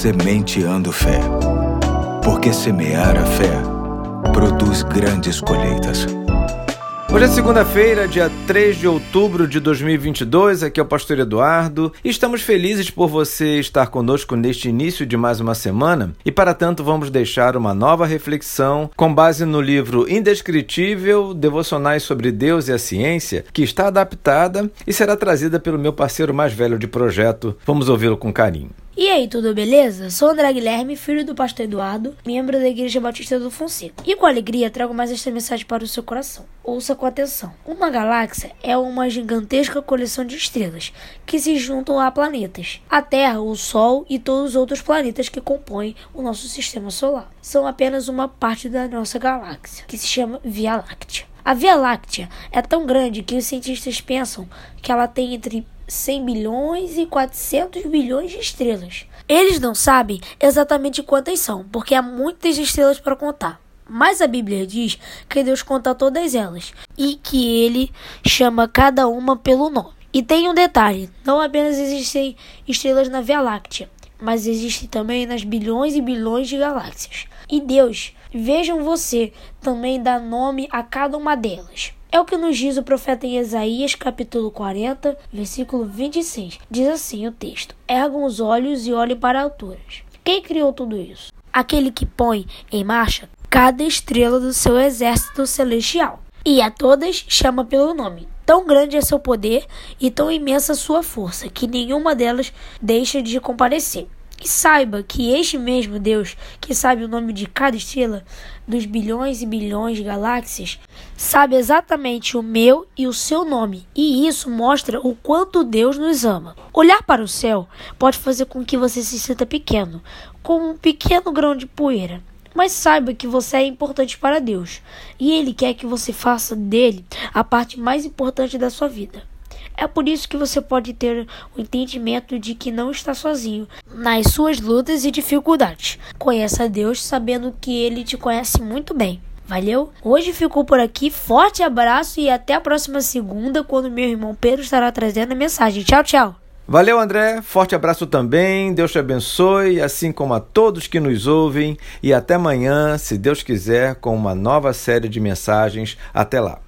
Sementeando Fé. Porque semear a fé produz grandes colheitas. Hoje é segunda-feira, dia 3 de outubro de 2022. Aqui é o Pastor Eduardo. Estamos felizes por você estar conosco neste início de mais uma semana. E para tanto, vamos deixar uma nova reflexão com base no livro Indescritível Devocionais sobre Deus e a Ciência, que está adaptada e será trazida pelo meu parceiro mais velho de projeto. Vamos ouvi-lo com carinho. E aí, tudo beleza? Sou André Guilherme, filho do pastor Eduardo, membro da Igreja Batista do Fonseca. E com alegria trago mais esta mensagem para o seu coração. Ouça com atenção. Uma galáxia é uma gigantesca coleção de estrelas que se juntam a planetas. A Terra, o Sol e todos os outros planetas que compõem o nosso sistema solar são apenas uma parte da nossa galáxia, que se chama Via Láctea. A Via Láctea é tão grande que os cientistas pensam que ela tem entre 100 bilhões e 400 bilhões de estrelas. Eles não sabem exatamente quantas são, porque há muitas estrelas para contar. Mas a Bíblia diz que Deus conta todas elas e que ele chama cada uma pelo nome. E tem um detalhe: não apenas existem estrelas na Via Láctea, mas existem também nas bilhões e bilhões de galáxias. E Deus, vejam você, também dá nome a cada uma delas. É o que nos diz o profeta em Isaías, capítulo 40, versículo 26. Diz assim o texto: Ergam os olhos e olhem para alturas. Quem criou tudo isso? Aquele que põe em marcha cada estrela do seu exército celestial. E a todas chama pelo nome. Tão grande é seu poder e tão imensa sua força que nenhuma delas deixa de comparecer. E saiba que este mesmo Deus, que sabe o nome de cada estrela dos bilhões e bilhões de galáxias, sabe exatamente o meu e o seu nome, e isso mostra o quanto Deus nos ama. Olhar para o céu pode fazer com que você se sinta pequeno, como um pequeno grão de poeira. Mas saiba que você é importante para Deus, e Ele quer que você faça dele a parte mais importante da sua vida. É por isso que você pode ter o entendimento de que não está sozinho nas suas lutas e dificuldades. Conheça a Deus sabendo que Ele te conhece muito bem. Valeu? Hoje ficou por aqui. Forte abraço e até a próxima segunda, quando meu irmão Pedro estará trazendo a mensagem. Tchau, tchau. Valeu, André. Forte abraço também. Deus te abençoe, assim como a todos que nos ouvem. E até amanhã, se Deus quiser, com uma nova série de mensagens. Até lá.